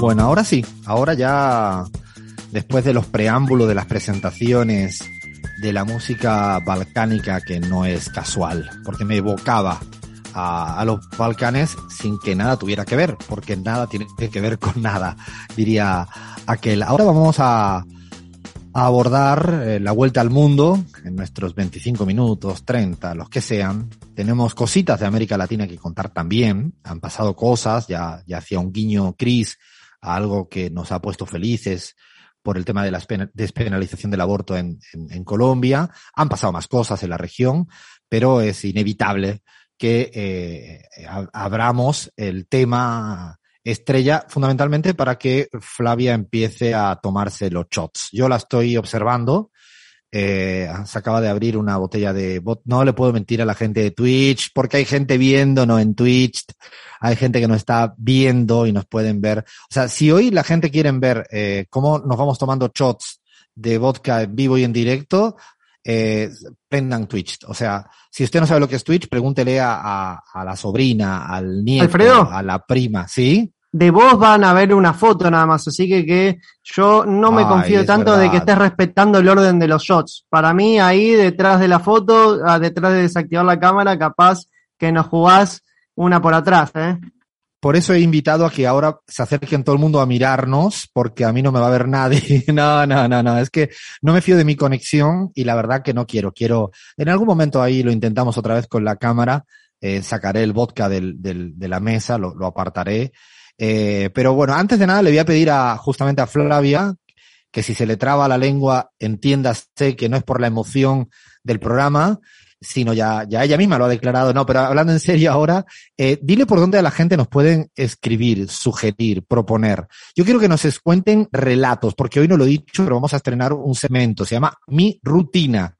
Bueno, ahora sí, ahora ya después de los preámbulos de las presentaciones de la música balcánica que no es casual, porque me evocaba a, a, los Balcanes sin que nada tuviera que ver, porque nada tiene que ver con nada, diría aquel. Ahora vamos a, abordar eh, la vuelta al mundo en nuestros 25 minutos, 30, los que sean. Tenemos cositas de América Latina que contar también. Han pasado cosas, ya, ya hacía un guiño Cris a algo que nos ha puesto felices por el tema de la despenalización del aborto en, en, Colombia. Han pasado más cosas en la región, pero es inevitable que eh, abramos el tema estrella fundamentalmente para que Flavia empiece a tomarse los shots. Yo la estoy observando. Eh, se acaba de abrir una botella de no le puedo mentir a la gente de Twitch porque hay gente viéndonos en Twitch hay gente que nos está viendo y nos pueden ver o sea si hoy la gente quiere ver eh, cómo nos vamos tomando shots de vodka en vivo y en directo eh, prendan Twitch. O sea, si usted no sabe lo que es Twitch, pregúntele a, a, a la sobrina, al nieto, Alfredo, a la prima, ¿sí? De vos van a ver una foto nada más, así que, que yo no me Ay, confío tanto verdad. de que estés respetando el orden de los shots. Para mí, ahí detrás de la foto, ah, detrás de desactivar la cámara, capaz que nos jugás una por atrás, ¿eh? Por eso he invitado a que ahora se acerquen todo el mundo a mirarnos, porque a mí no me va a ver nadie. No, no, no, no. Es que no me fío de mi conexión y la verdad que no quiero. Quiero, en algún momento ahí lo intentamos otra vez con la cámara, eh, sacaré el vodka del, del, de la mesa, lo, lo apartaré. Eh, pero bueno, antes de nada le voy a pedir a, justamente a Flavia, que si se le traba la lengua, entiéndase que no es por la emoción del programa, sino ya, ya ella misma lo ha declarado, no, pero hablando en serio ahora, eh, dile por dónde a la gente nos pueden escribir, sugerir, proponer. Yo quiero que nos cuenten relatos, porque hoy no lo he dicho, pero vamos a estrenar un segmento, se llama Mi Rutina.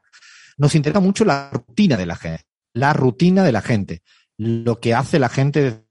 Nos interesa mucho la rutina de la gente, la rutina de la gente, lo que hace la gente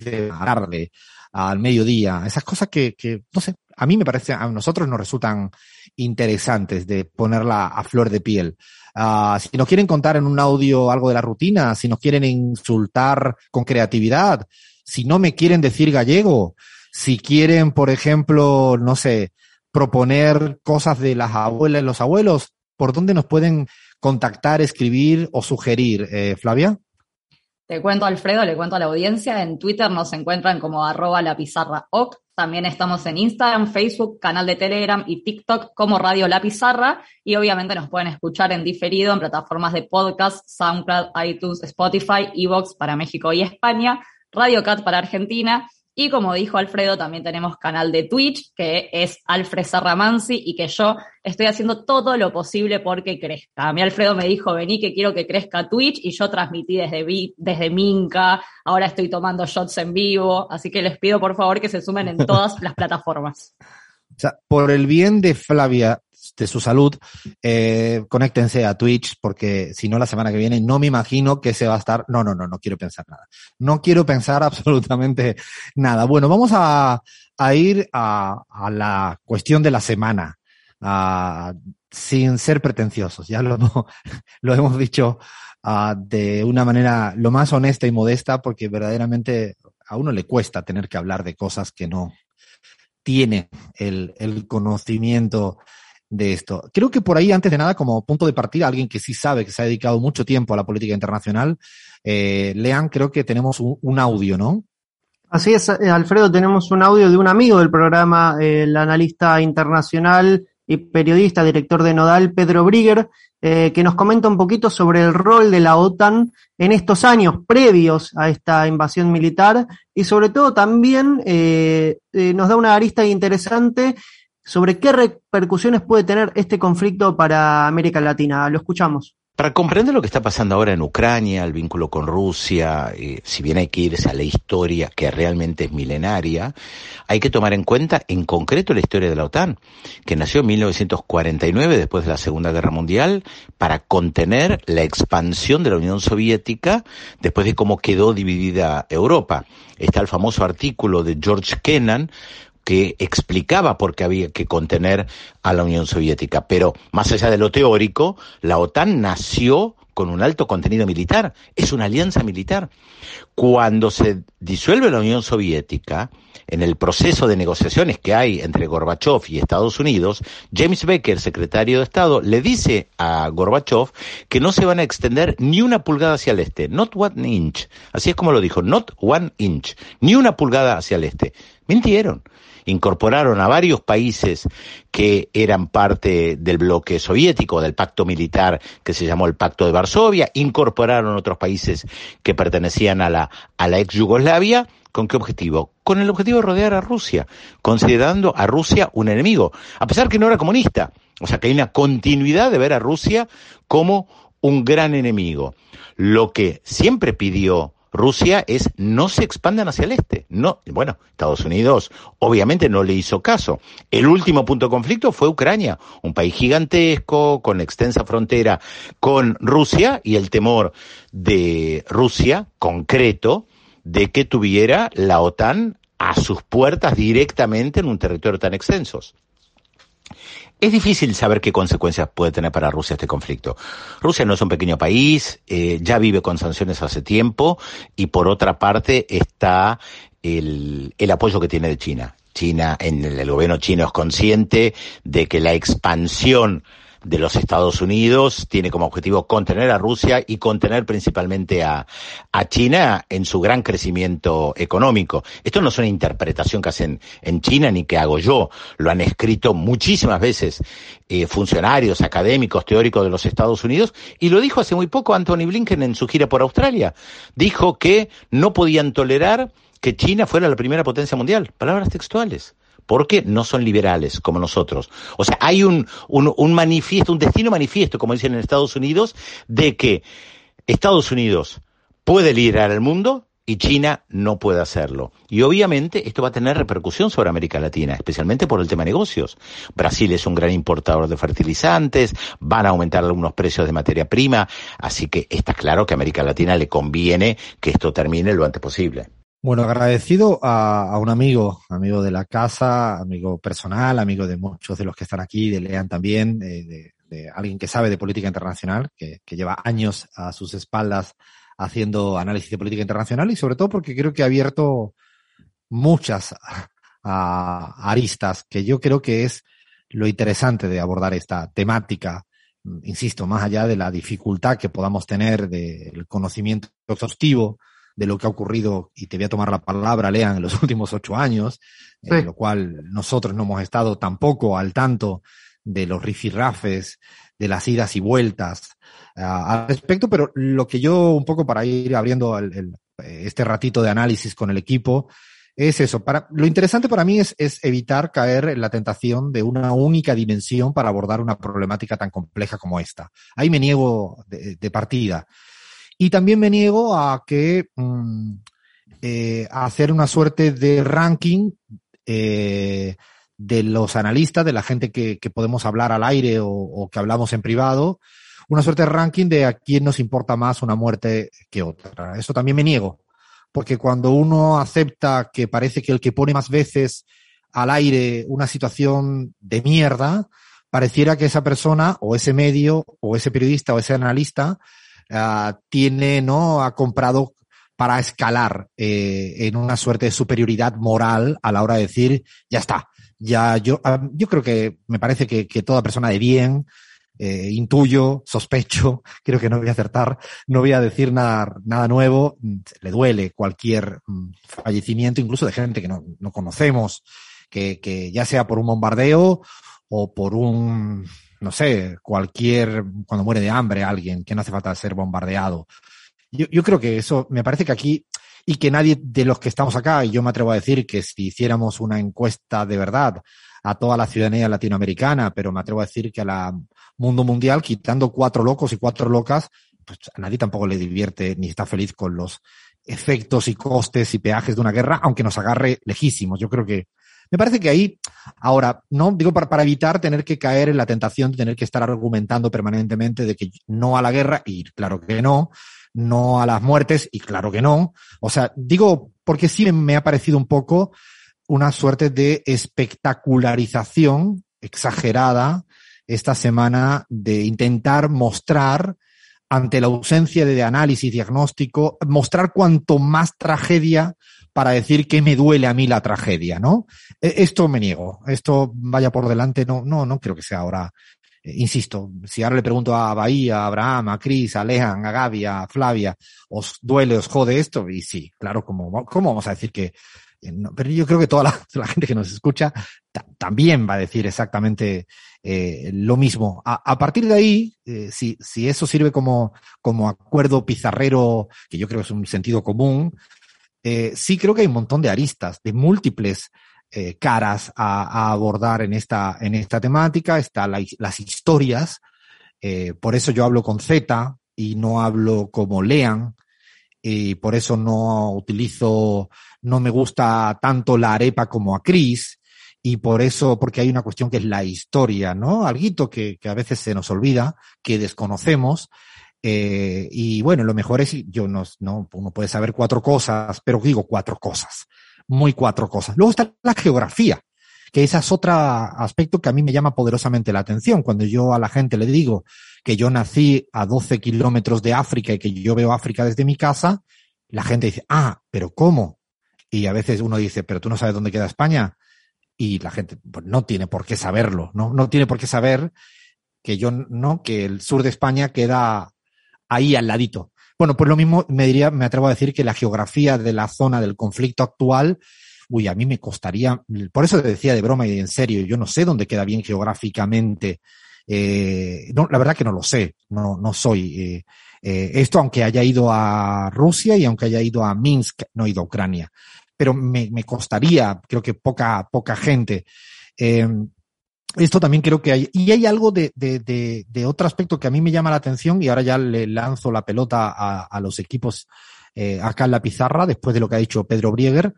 de la tarde al mediodía, esas cosas que, que, no sé, a mí me parece, a nosotros nos resultan interesantes de ponerla a flor de piel. Uh, si nos quieren contar en un audio algo de la rutina, si nos quieren insultar con creatividad, si no me quieren decir gallego, si quieren, por ejemplo, no sé, proponer cosas de las abuelas y los abuelos, ¿por dónde nos pueden contactar, escribir o sugerir, eh, Flavia? Te cuento, Alfredo, le cuento a la audiencia. En Twitter nos encuentran como arroba la pizarra. También estamos en Instagram, Facebook, canal de Telegram y TikTok como Radio La Pizarra. Y obviamente nos pueden escuchar en diferido en plataformas de podcast, SoundCloud, iTunes, Spotify, Evox para México y España, Radio Cat para Argentina. Y como dijo Alfredo, también tenemos canal de Twitch, que es Alfred Sarramansi, y que yo estoy haciendo todo lo posible porque crezca. A mí Alfredo me dijo, vení que quiero que crezca Twitch, y yo transmití desde, desde Minca, ahora estoy tomando shots en vivo, así que les pido por favor que se sumen en todas las plataformas. O sea, por el bien de Flavia, de su salud, eh, conéctense a Twitch porque si no la semana que viene no me imagino que se va a estar. No, no, no, no quiero pensar nada. No quiero pensar absolutamente nada. Bueno, vamos a, a ir a, a, la cuestión de la semana, sin ser pretenciosos. Ya lo, lo hemos dicho de una manera lo más honesta y modesta porque verdaderamente a uno le cuesta tener que hablar de cosas que no tiene el, el conocimiento de esto. Creo que por ahí, antes de nada, como punto de partida, alguien que sí sabe, que se ha dedicado mucho tiempo a la política internacional, eh, Lean, creo que tenemos un, audio, ¿no? Así es, Alfredo, tenemos un audio de un amigo del programa, eh, el analista internacional y periodista, director de Nodal, Pedro Brigger, eh, que nos comenta un poquito sobre el rol de la OTAN en estos años previos a esta invasión militar y sobre todo también eh, nos da una arista interesante sobre qué repercusiones puede tener este conflicto para América Latina. Lo escuchamos. Para comprender lo que está pasando ahora en Ucrania, el vínculo con Rusia, eh, si bien hay que irse a la historia que realmente es milenaria, hay que tomar en cuenta en concreto la historia de la OTAN, que nació en 1949 después de la Segunda Guerra Mundial para contener la expansión de la Unión Soviética después de cómo quedó dividida Europa. Está el famoso artículo de George Kennan que explicaba por qué había que contener a la Unión Soviética. Pero más allá de lo teórico, la OTAN nació con un alto contenido militar, es una alianza militar. Cuando se disuelve la Unión Soviética, en el proceso de negociaciones que hay entre Gorbachev y Estados Unidos, James Baker, secretario de Estado, le dice a Gorbachev que no se van a extender ni una pulgada hacia el este, not one inch. Así es como lo dijo, not one inch, ni una pulgada hacia el este. Mintieron incorporaron a varios países que eran parte del bloque soviético, del pacto militar que se llamó el Pacto de Varsovia, incorporaron otros países que pertenecían a la, a la ex Yugoslavia, ¿con qué objetivo? Con el objetivo de rodear a Rusia, considerando a Rusia un enemigo, a pesar que no era comunista. O sea que hay una continuidad de ver a Rusia como un gran enemigo. Lo que siempre pidió Rusia es no se expandan hacia el este. No, bueno, Estados Unidos obviamente no le hizo caso. El último punto de conflicto fue Ucrania, un país gigantesco con extensa frontera con Rusia y el temor de Rusia concreto de que tuviera la OTAN a sus puertas directamente en un territorio tan extenso. Es difícil saber qué consecuencias puede tener para Rusia este conflicto. Rusia no es un pequeño país, eh, ya vive con sanciones hace tiempo y por otra parte está el, el apoyo que tiene de China. China, en el, el gobierno chino es consciente de que la expansión de los Estados Unidos tiene como objetivo contener a Rusia y contener principalmente a, a China en su gran crecimiento económico. Esto no es una interpretación que hacen en China ni que hago yo, lo han escrito muchísimas veces eh, funcionarios, académicos, teóricos de los Estados Unidos y lo dijo hace muy poco Anthony Blinken en su gira por Australia. Dijo que no podían tolerar que China fuera la primera potencia mundial. Palabras textuales porque no son liberales como nosotros. O sea, hay un, un, manifiesto, un destino manifiesto, como dicen en Estados Unidos, de que Estados Unidos puede liderar el mundo y China no puede hacerlo. Y obviamente esto va a tener repercusión sobre América Latina, especialmente por el tema de negocios. Brasil es un gran importador de fertilizantes, van a aumentar algunos precios de materia prima, así que está claro que a América Latina le conviene que esto termine lo antes posible. Bueno, agradecido a, un amigo, amigo de la casa, amigo personal, amigo de muchos de los que están aquí, de Lean también, de, de, alguien que sabe de política internacional, que, lleva años a sus espaldas haciendo análisis de política internacional y sobre todo porque creo que ha abierto muchas aristas, que yo creo que es lo interesante de abordar esta temática, insisto, más allá de la dificultad que podamos tener del conocimiento exhaustivo de lo que ha ocurrido, y te voy a tomar la palabra, Lean, en los últimos ocho años, sí. en lo cual nosotros no hemos estado tampoco al tanto de los rifirrafes, de las idas y vueltas uh, al respecto, pero lo que yo un poco para ir abriendo el, el, este ratito de análisis con el equipo, es eso. Para, lo interesante para mí es, es, evitar caer en la tentación de una única dimensión para abordar una problemática tan compleja como esta. Ahí me niego de, de partida. Y también me niego a que mm, eh, a hacer una suerte de ranking eh, de los analistas, de la gente que, podemos hablar al aire o, o, que hablamos en privado, una suerte de ranking de a quién nos importa más una muerte que otra. Eso también me niego, porque cuando uno acepta que parece que el que pone más veces al aire una situación de mierda, pareciera que esa persona o ese medio o ese periodista o ese analista uh, tiene, ¿no? Ha comprado para escalar eh, en una suerte de superioridad moral a la hora de decir, ya está, ya yo, uh, yo creo que me parece que, que toda persona de bien, eh, intuyo, sospecho, creo que no voy a acertar, no voy a decir nada, nada nuevo, le duele cualquier um, fallecimiento, incluso de gente que no, no conocemos, que, que ya sea por un bombardeo o por un, no sé, cualquier, cuando muere de hambre alguien, que no hace falta ser bombardeado. Yo, yo creo que eso, me parece que aquí, y que nadie de los que estamos acá, y yo me atrevo a decir que si hiciéramos una encuesta de verdad a toda la ciudadanía latinoamericana, pero me atrevo a decir que a la mundo mundial, quitando cuatro locos y cuatro locas, pues a nadie tampoco le divierte ni está feliz con los efectos y costes y peajes de una guerra, aunque nos agarre lejísimos. Yo creo que me parece que ahí, ahora, no digo para, para, evitar tener que caer en la tentación de tener que estar argumentando permanentemente de que no a la guerra, y claro que no, no a las muertes, y claro que no. O sea, digo, porque sí me ha parecido un poco una suerte de espectacularización exagerada esta semana de intentar mostrar ante la ausencia de análisis diagnóstico, mostrar cuanto más tragedia para decir que me duele a mí la tragedia, ¿no? E, esto me niego, esto vaya por delante, no, no, no creo que sea ahora. Eh, insisto, si ahora le pregunto a Bahía, a Abraham, a Cris, a Lejan, a Gaby, a Flavia, ¿os duele, os jode esto? Y sí, claro, ¿cómo, cómo vamos a decir que, eh, pero yo creo que toda la, gente que nos escucha también va a decir exactamente eh, lo mismo. A, partir de ahí, si, si eso sirve como, como acuerdo pizarrero, que yo creo que es un sentido común, eh, sí creo que hay un montón de aristas, de múltiples eh, caras a, abordar en esta, en esta temática. Están las historias, eh, por eso yo hablo con Z y no hablo como lean, y por eso no utilizo, no me gusta tanto la arepa como a Cris, y por eso, porque hay una cuestión que es la historia, ¿no? Alguito que a veces se nos olvida, que desconocemos, eh, y bueno, lo mejor es, yo no, no, uno puede saber cuatro cosas, pero digo cuatro cosas, muy cuatro cosas. Luego está la geografía, que ese es otro aspecto que a mí me llama poderosamente la atención. Cuando yo a la gente le digo que yo nací a 12 kilómetros de África y que yo veo África desde mi casa, la gente dice, ah, pero ¿cómo? Y a veces uno dice, pero tú no sabes dónde queda España y la gente pues, no tiene por qué saberlo, ¿no? No tiene por qué saber que yo, no, que el sur de España queda ahí al ladito. Bueno, pues lo mismo me diría, me atrevo a decir que la geografía de la zona del conflicto actual, uy, a mí me costaría, por eso te decía de broma y en serio, yo no sé dónde queda bien geográficamente. Eh, no, la verdad que no lo sé, no, no soy. Eh, eh, esto aunque haya ido a Rusia y aunque haya ido a Minsk, no he ido a Ucrania pero me, me costaría, creo que poca, poca gente. Eh, esto también creo que hay, y hay algo de, de, de, de, otro aspecto que a mí me llama la atención y ahora ya le lanzo la pelota a, a los equipos eh, acá en la pizarra después de lo que ha dicho Pedro Brieger.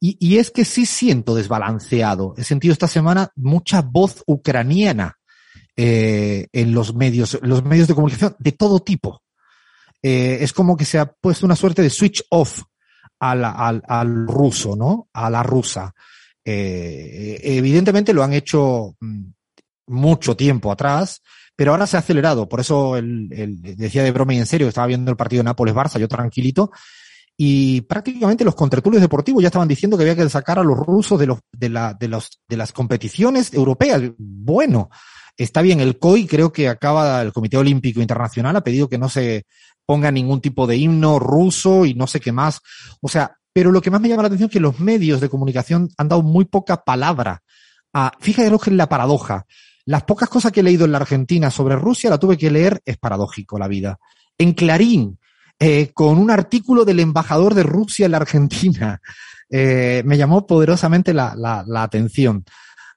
Y, y, es que sí siento desbalanceado. He sentido esta semana mucha voz ucraniana eh, en los medios, los medios de comunicación de todo tipo. Eh, es como que se ha puesto una suerte de switch off al, al, al ruso, ¿no? A la rusa. Eh, evidentemente lo han hecho mm, mucho tiempo atrás, pero ahora se ha acelerado. Por eso el, decía de broma y en serio, estaba viendo el partido de Nápoles-Barça, yo tranquilito, y prácticamente los contratulios deportivos ya estaban diciendo que había que sacar a los rusos de de las competiciones europeas. Bueno, está bien, el COI creo que acaba, el Comité Olímpico Internacional ha pedido que no se ponga ningún tipo de himno ruso y no sé qué más. O sea, pero lo que más me llama la atención es que los medios de comunicación han dado muy poca palabra a, fíjate lo que es la paradoja. Las pocas cosas que he leído en la Argentina sobre Rusia la tuve que leer, es paradójico la vida. En Clarín, eh, con un artículo del embajador de Rusia en la Argentina, eh, me llamó poderosamente la, atención.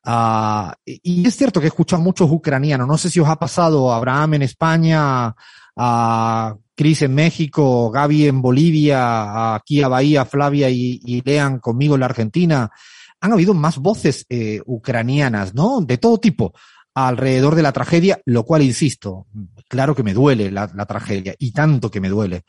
Uh, y es cierto que he escuchado muchos ucranianos. No sé si os ha pasado, Abraham en España, a Cris en México, Gaby en Bolivia, aquí a Bahía, Flavia y, y Lean conmigo en la Argentina, han habido más voces eh, ucranianas, ¿no? De todo tipo alrededor de la tragedia, lo cual, insisto, claro que me duele la, la tragedia y tanto que me duele,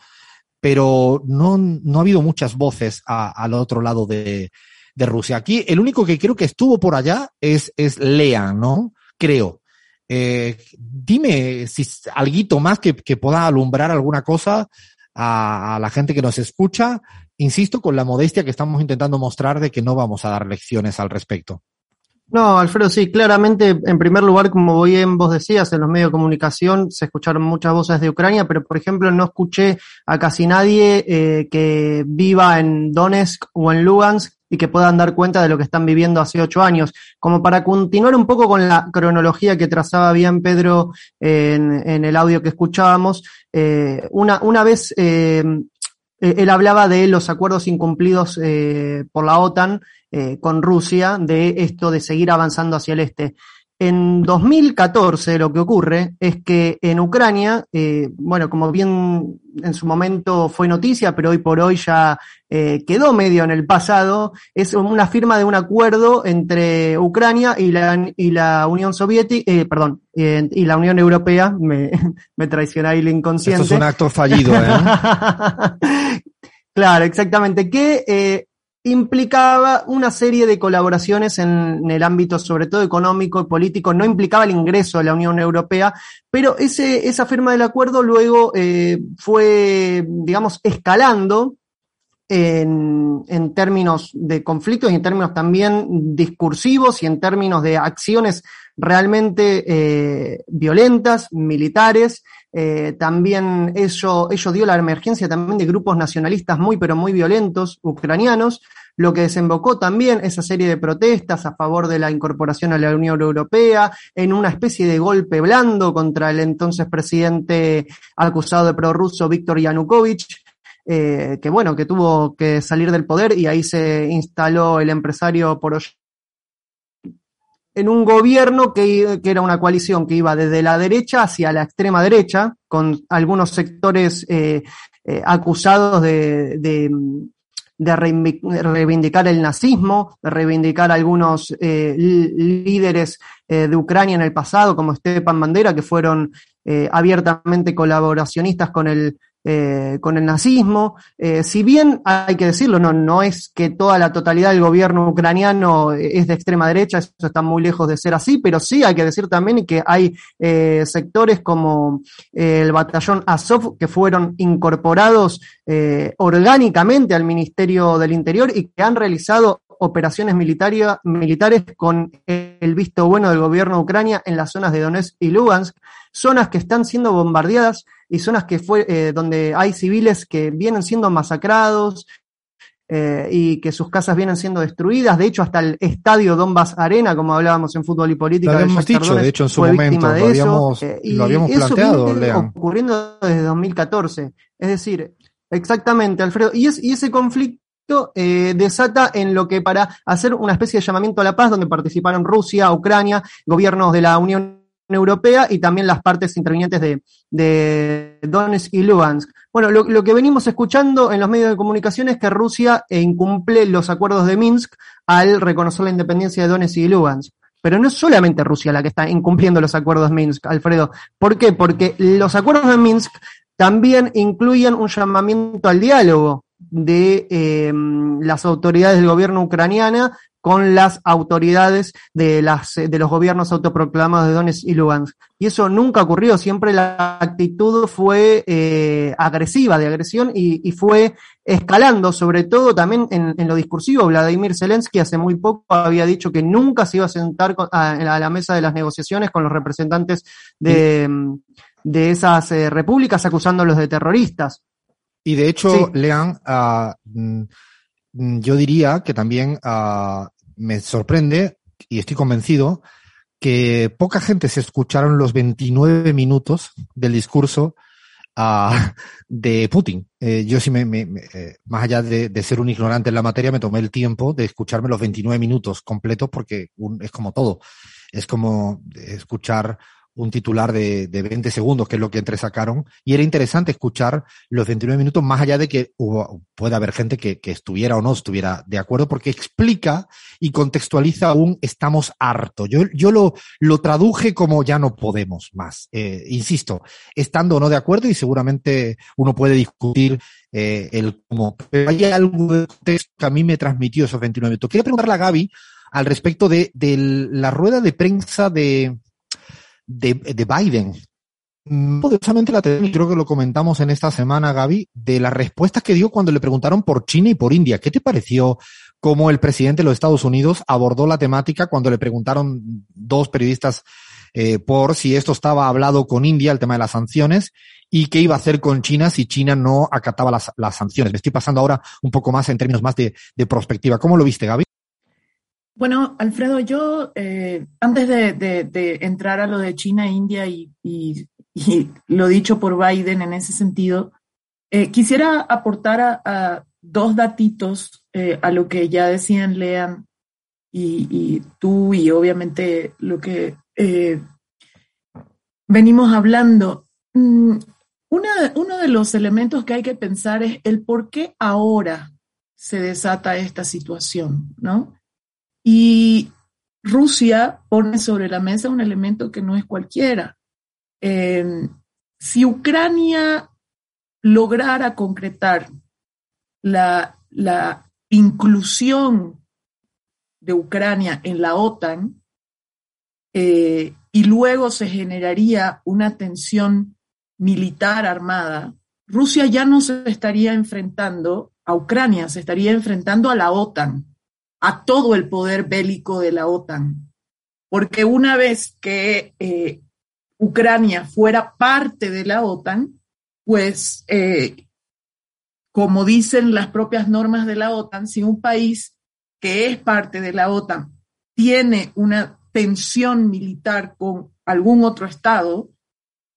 pero no, no ha habido muchas voces a, al otro lado de, de Rusia. Aquí el único que creo que estuvo por allá es, es Lean, ¿no? Creo. Eh, dime si algo más que, que, pueda alumbrar alguna cosa a, a, la gente que nos escucha. Insisto, con la modestia que estamos intentando mostrar de que no vamos a dar lecciones al respecto. No, Alfredo, sí, claramente, en primer lugar, como bien vos decías, en los medios de comunicación se escucharon muchas voces de Ucrania, pero por ejemplo no escuché a casi nadie eh, que viva en Donetsk o en Lugansk y que puedan dar cuenta de lo que están viviendo hace ocho años. Como para continuar un poco con la cronología que trazaba bien Pedro en, en el audio que escuchábamos, eh, una, una vez eh, él hablaba de los acuerdos incumplidos eh, por la OTAN con Rusia de esto de seguir avanzando hacia el este. En 2014 lo que ocurre es que en Ucrania, eh, bueno, como bien en su momento fue noticia, pero hoy por hoy ya eh, quedó medio en el pasado, es una firma de un acuerdo entre Ucrania y la, y la Unión Soviética, eh, perdón, y la Unión Europea, me, me traiciona ahí el inconsciente. Esto es un acto fallido, ¿eh? claro, exactamente, que implicaba una serie de colaboraciones en, el ámbito sobre todo económico y político, no implicaba el ingreso a la Unión Europea, pero ese, esa firma del acuerdo luego eh, fue, digamos, escalando en, en, términos de conflictos y en términos también discursivos y en términos de acciones realmente eh, violentas, militares. Eh, también eso, ello dio la emergencia también de grupos nacionalistas muy, pero muy violentos ucranianos, lo que desembocó también esa serie de protestas a favor de la incorporación a la Unión Europea, en una especie de golpe blando contra el entonces presidente acusado de prorruso Víctor Yanukovych, eh, que bueno, que tuvo que salir del poder y ahí se instaló el empresario Poroshenko en un gobierno que, era una coalición que iba desde la derecha hacia la extrema derecha, con algunos sectores eh, eh, acusados de, de, reivindicar el nazismo, de reivindicar algunos eh, líderes de Ucrania en el pasado, como Stepan Bandera, que fueron abiertamente colaboracionistas con el eh, con el nazismo. Eh, si bien hay que decirlo, no, es que toda la totalidad del gobierno ucraniano es de extrema derecha, eso está muy lejos de ser así, pero sí hay que decir también que hay eh, sectores como el batallón Azov que fueron incorporados orgánicamente al Ministerio del Interior y que han realizado operaciones militares con el visto bueno del gobierno de Ucrania en las zonas de Donetsk y Lugansk, zonas que están siendo bombardeadas y zonas que fue eh, donde hay civiles que vienen siendo masacrados eh, y que sus casas vienen siendo destruidas. De hecho, hasta el estadio Donbass Arena, como hablábamos en fútbol y política, lo habíamos dicho, de hecho, en su momento, lo habíamos, eh, lo habíamos planteado, ocurriendo desde 2014. Es decir, exactamente, Alfredo. Y, es, y ese conflicto desata en lo que para hacer una especie de llamamiento a la paz, donde participaron Rusia, Ucrania, gobiernos de la Unión Europea y también las partes intervinientes de, de Donetsk y Lugansk. Bueno, lo, que venimos escuchando en los medios de comunicación es que Rusia incumple los acuerdos de Minsk al reconocer la independencia de Donetsk y Lugansk. Pero no es solamente Rusia la que está incumpliendo los acuerdos de Minsk, Alfredo. ¿Por qué? Porque los acuerdos de Minsk también incluyen un llamamiento al diálogo de eh, las autoridades del gobierno ucraniana con las autoridades de, las, de los gobiernos autoproclamados de Donetsk y Lugansk. Y eso nunca ocurrió, siempre la actitud fue eh, agresiva, de agresión, y, fue escalando, sobre todo también en, lo discursivo. Vladimir Zelensky hace muy poco había dicho que nunca se iba a sentar a, la mesa de las negociaciones con los representantes de, de esas eh, repúblicas acusándolos de terroristas. Y de hecho, Lean, uh, yo diría que también uh, me sorprende y estoy convencido que poca gente se escucharon los 29 minutos del discurso uh, de Putin. Eh, yo sí me, eh, más allá de, de, ser un ignorante en la materia, me tomé el tiempo de escucharme los 29 minutos completos porque un, es como todo. Es como escuchar un titular de, de 20 segundos, que es lo que entresacaron, y era interesante escuchar los 29 minutos, más allá de que hubo, puede haber gente que, que, estuviera o no estuviera de acuerdo, porque explica y contextualiza un estamos harto. Yo, yo lo, lo traduje como ya no podemos más. Eh, insisto, estando o no de acuerdo, y seguramente uno puede discutir eh, el cómo. Pero hay algo de texto que a mí me transmitió esos 29 minutos. Quería preguntarle a Gaby al respecto de, de la rueda de prensa de, de, de Biden. Mm, poderosamente la tenemos, creo que lo comentamos en esta semana, Gaby, de las respuestas que dio cuando le preguntaron por China y por India. ¿Qué te pareció cómo el presidente de los Estados Unidos abordó la temática cuando le preguntaron dos periodistas eh, por si esto estaba hablado con India, el tema de las sanciones, y qué iba a hacer con China si China no acataba las, las sanciones. Me estoy pasando ahora un poco más en términos más de, de prospectiva. ¿Cómo lo viste, Gaby? Bueno, Alfredo, yo eh, antes de, entrar a lo de China, India y, lo dicho por Biden en ese sentido, eh, quisiera aportar dos datitos eh, a lo que ya decían Lean y, tú y obviamente lo que venimos hablando. Mm, uno de los elementos que hay que pensar es el por qué ahora se desata esta situación, ¿no? Y Rusia pone sobre la mesa un elemento que no es cualquiera. Em, si Ucrania lograra concretar la, la inclusión de Ucrania en la OTAN eh, y luego se generaría una tensión militar armada, Rusia ya no se estaría enfrentando a Ucrania, se estaría enfrentando a la OTAN, a todo el poder bélico de la OTAN. Porque una vez que eh, Ucrania fuera parte de la OTAN, pues, eh, como dicen las propias normas de la OTAN, si un país que es parte de la OTAN tiene una tensión militar con algún otro Estado,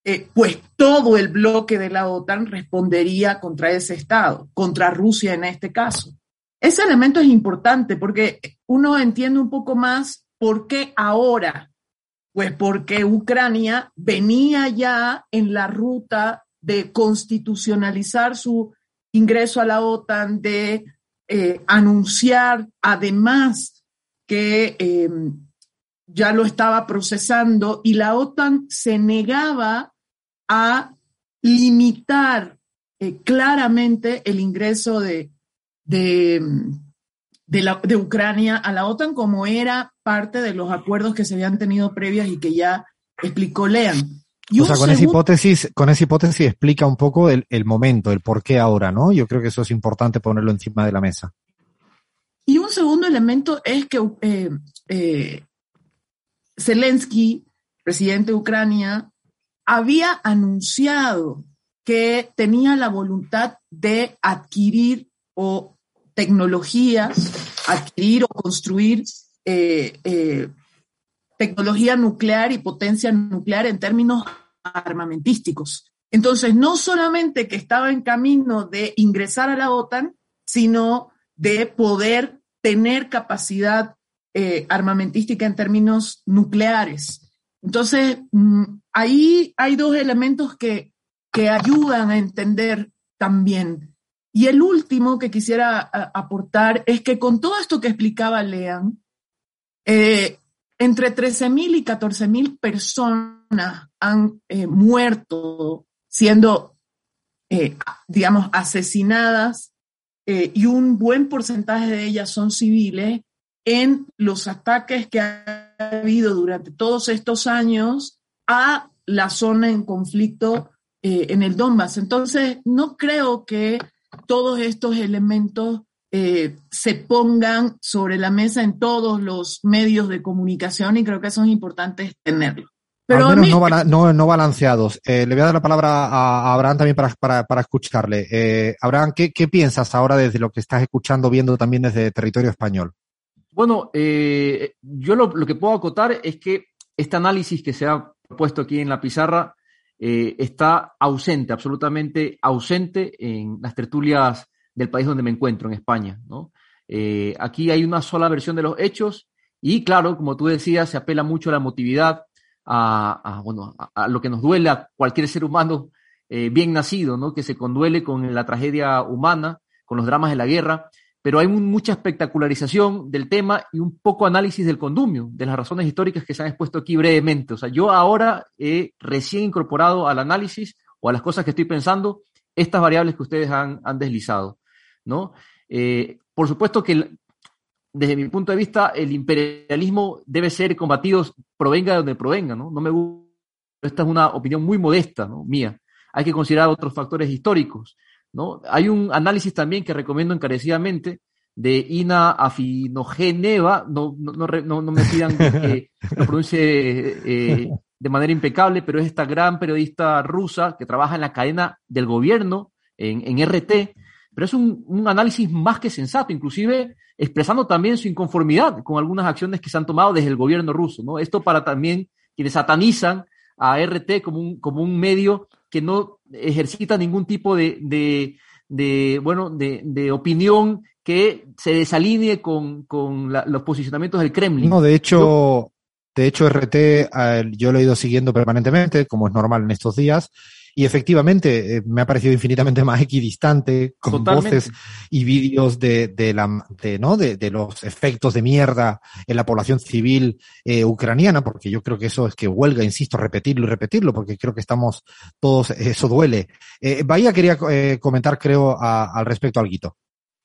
eh, pues todo el bloque de la OTAN respondería contra ese Estado, contra Rusia en este caso. Ese elemento es importante porque uno entiende un poco más por qué ahora. Pues porque Ucrania venía ya en la ruta de constitucionalizar su ingreso a la OTAN, de eh, anunciar además que em, ya lo estaba procesando y la OTAN se negaba a limitar eh, claramente el ingreso de, de, de, Ucrania a la OTAN como era parte de los acuerdos que se habían tenido previas y que ya explicó Lean. o sea, con esa hipótesis, con esa hipótesis explica un poco el, el, momento, el por qué ahora, ¿no? Yo creo que eso es importante ponerlo encima de la mesa. Y un segundo elemento es que eh, eh, Zelensky, presidente de Ucrania, había anunciado que tenía la voluntad de adquirir o tecnologías, adquirir o construir eh, eh, tecnología nuclear y potencia nuclear en términos armamentísticos. Entonces, no solamente que estaba en camino de ingresar a la OTAN, sino de poder tener capacidad eh, armamentística en términos nucleares. Entonces, mm, ahí hay dos elementos que, que ayudan a entender también. Y el último que quisiera aportar es que con todo esto que explicaba Lean, eh, entre 13.000 y 14.000 personas han eh, muerto siendo, digamos, asesinadas y un buen porcentaje de ellas son civiles en los ataques que ha habido durante todos estos años a la zona en conflicto eh, en el Donbass. Entonces, no creo que todos estos elementos eh, se pongan sobre la mesa en todos los medios de comunicación y creo que son importantes tenerlo. Pero Al menos no, balanceados. Eh, le voy a dar la palabra a, Abraham también para, para, escucharle. Abraham, ¿qué, ¿qué piensas ahora desde lo que estás escuchando, viendo también desde territorio español? Bueno, eh, yo lo, que puedo acotar es que este análisis que se ha puesto aquí en la pizarra eh, está ausente, absolutamente ausente en las tertulias del país donde me encuentro, en España. Eh, aquí hay una sola versión de los hechos y claro, como tú decías, se apela mucho a la emotividad, a, bueno, a, lo que nos duele a cualquier ser humano bien nacido, ¿no? que se conduele con la tragedia humana, con los dramas de la guerra pero hay mucha espectacularización del tema y un poco análisis del condumio, de las razones históricas que se han expuesto aquí brevemente. O sea, yo ahora he recién incorporado al análisis o a las cosas que estoy pensando estas variables que ustedes han, deslizado, ¿no? Eh, por supuesto que desde mi punto de vista el imperialismo debe ser combatido provenga de donde provenga, ¿no? No me gusta, esta es una opinión muy modesta, ¿no? Mía. Hay que considerar otros factores históricos ¿no? Hay un análisis también que recomiendo encarecidamente de Ina Afinogeneva, no, no, no, no me pidan que lo pronuncie eh, de manera impecable, pero es esta gran periodista rusa que trabaja en la cadena del gobierno, en, en RT, pero es un, un, análisis más que sensato, inclusive expresando también su inconformidad con algunas acciones que se han tomado desde el gobierno ruso, ¿no? Esto para también quienes satanizan a RT como un, como un medio que no ejercita ningún tipo de, de, bueno, de, de, opinión que que se desalinee con, con la, los posicionamientos del Kremlin. No, de hecho, de hecho, RT yo lo he ido siguiendo permanentemente, como es normal en estos días, y efectivamente eh, me ha parecido infinitamente más equidistante, con voces y vídeos de, de, la, de, ¿no? De, de, los efectos de mierda en la población civil eh, ucraniana, porque yo creo que eso es que huelga, insisto, repetirlo y repetirlo, porque creo que estamos todos, eso duele. Eh, Bahía quería eh, comentar, creo, a, al respecto al guito.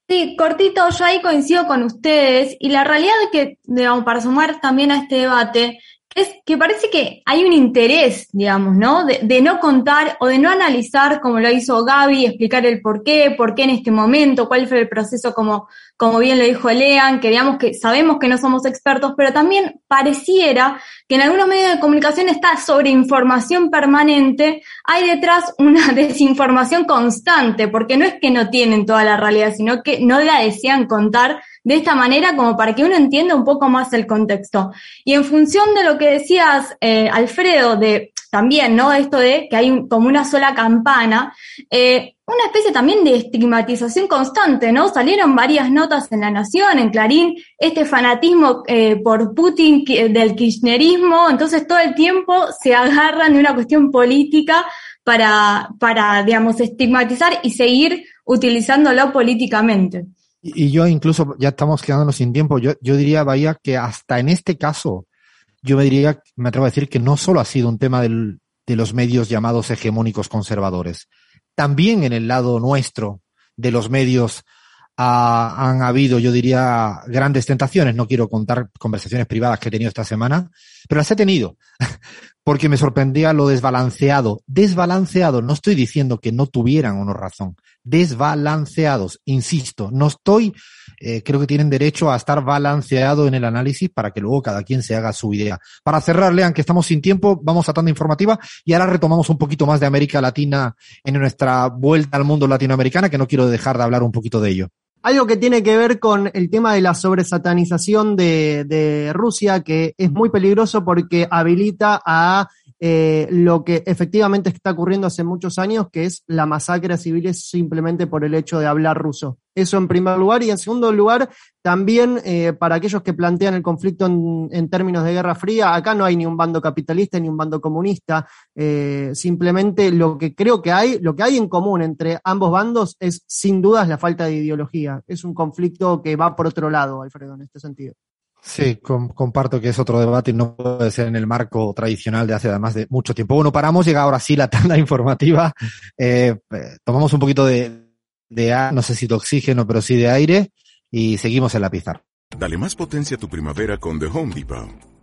Sí, cortito, yo ahí coincido con ustedes y la realidad es que, digamos, para sumar también a este debate, es que parece que hay un interés, digamos, ¿no? De, de, no contar o de no analizar, como lo hizo Gaby, explicar el por qué, por qué en este momento, cuál fue el proceso, como, como bien lo dijo Lean, que digamos que sabemos que no somos expertos, pero también pareciera que en algunos medios de comunicación está sobre información permanente, hay detrás una desinformación constante, porque no es que no tienen toda la realidad, sino que no la desean contar de esta manera como para que uno entienda un poco más el contexto. Y en función de lo que decías, eh, Alfredo, de también, ¿no? Esto de que hay como una sola campana, eh, una especie también de estigmatización constante, ¿no? Salieron varias notas en La Nación, en Clarín, este fanatismo eh, por Putin del kirchnerismo, entonces todo el tiempo se agarran de una cuestión política para, para digamos, estigmatizar y seguir utilizándolo políticamente. Y yo incluso, ya estamos quedándonos sin tiempo, yo, yo diría, Bahía, que hasta en este caso, yo me diría, me atrevo a decir que no solo ha sido un tema de los medios llamados hegemónicos conservadores, también en el lado nuestro de los medios ha, han habido, yo diría, grandes tentaciones. No quiero contar conversaciones privadas que he tenido esta semana, pero las he tenido porque me sorprendía lo desbalanceado. Desbalanceado, no estoy diciendo que no tuvieran una razón. Desbalanceados, insisto, no estoy, eh, creo que tienen derecho a estar balanceado en el análisis para que luego cada quien se haga su idea. Para cerrar, lean que estamos sin tiempo, vamos a tanda informativa y ahora retomamos un poquito más de América Latina en nuestra vuelta al mundo latinoamericana, que no quiero dejar de hablar un poquito de ello. Algo que tiene que ver con el tema de la sobresatanización de Rusia, que es muy peligroso porque habilita a eh, lo que efectivamente está ocurriendo hace muchos años, que es la masacre a civiles simplemente por el hecho de hablar ruso. Eso en primer lugar. Y en segundo lugar, también eh, para aquellos que plantean el conflicto en, términos de guerra fría, acá no hay ni un bando capitalista ni un bando comunista. Eh, simplemente lo que creo que hay, lo que hay en común entre ambos bandos es sin dudas la falta de ideología. Es un conflicto que va por otro lado, Alfredo, en este sentido. Sí, com comparto que es otro debate y no puede ser en el marco tradicional de hace además de mucho tiempo. Bueno, paramos, llega ahora sí la tanda informativa. Eh, tomamos un poquito de, de, no sé si de oxígeno, pero sí de aire y seguimos en la pizarra. Dale más potencia a tu primavera con The Home Depot.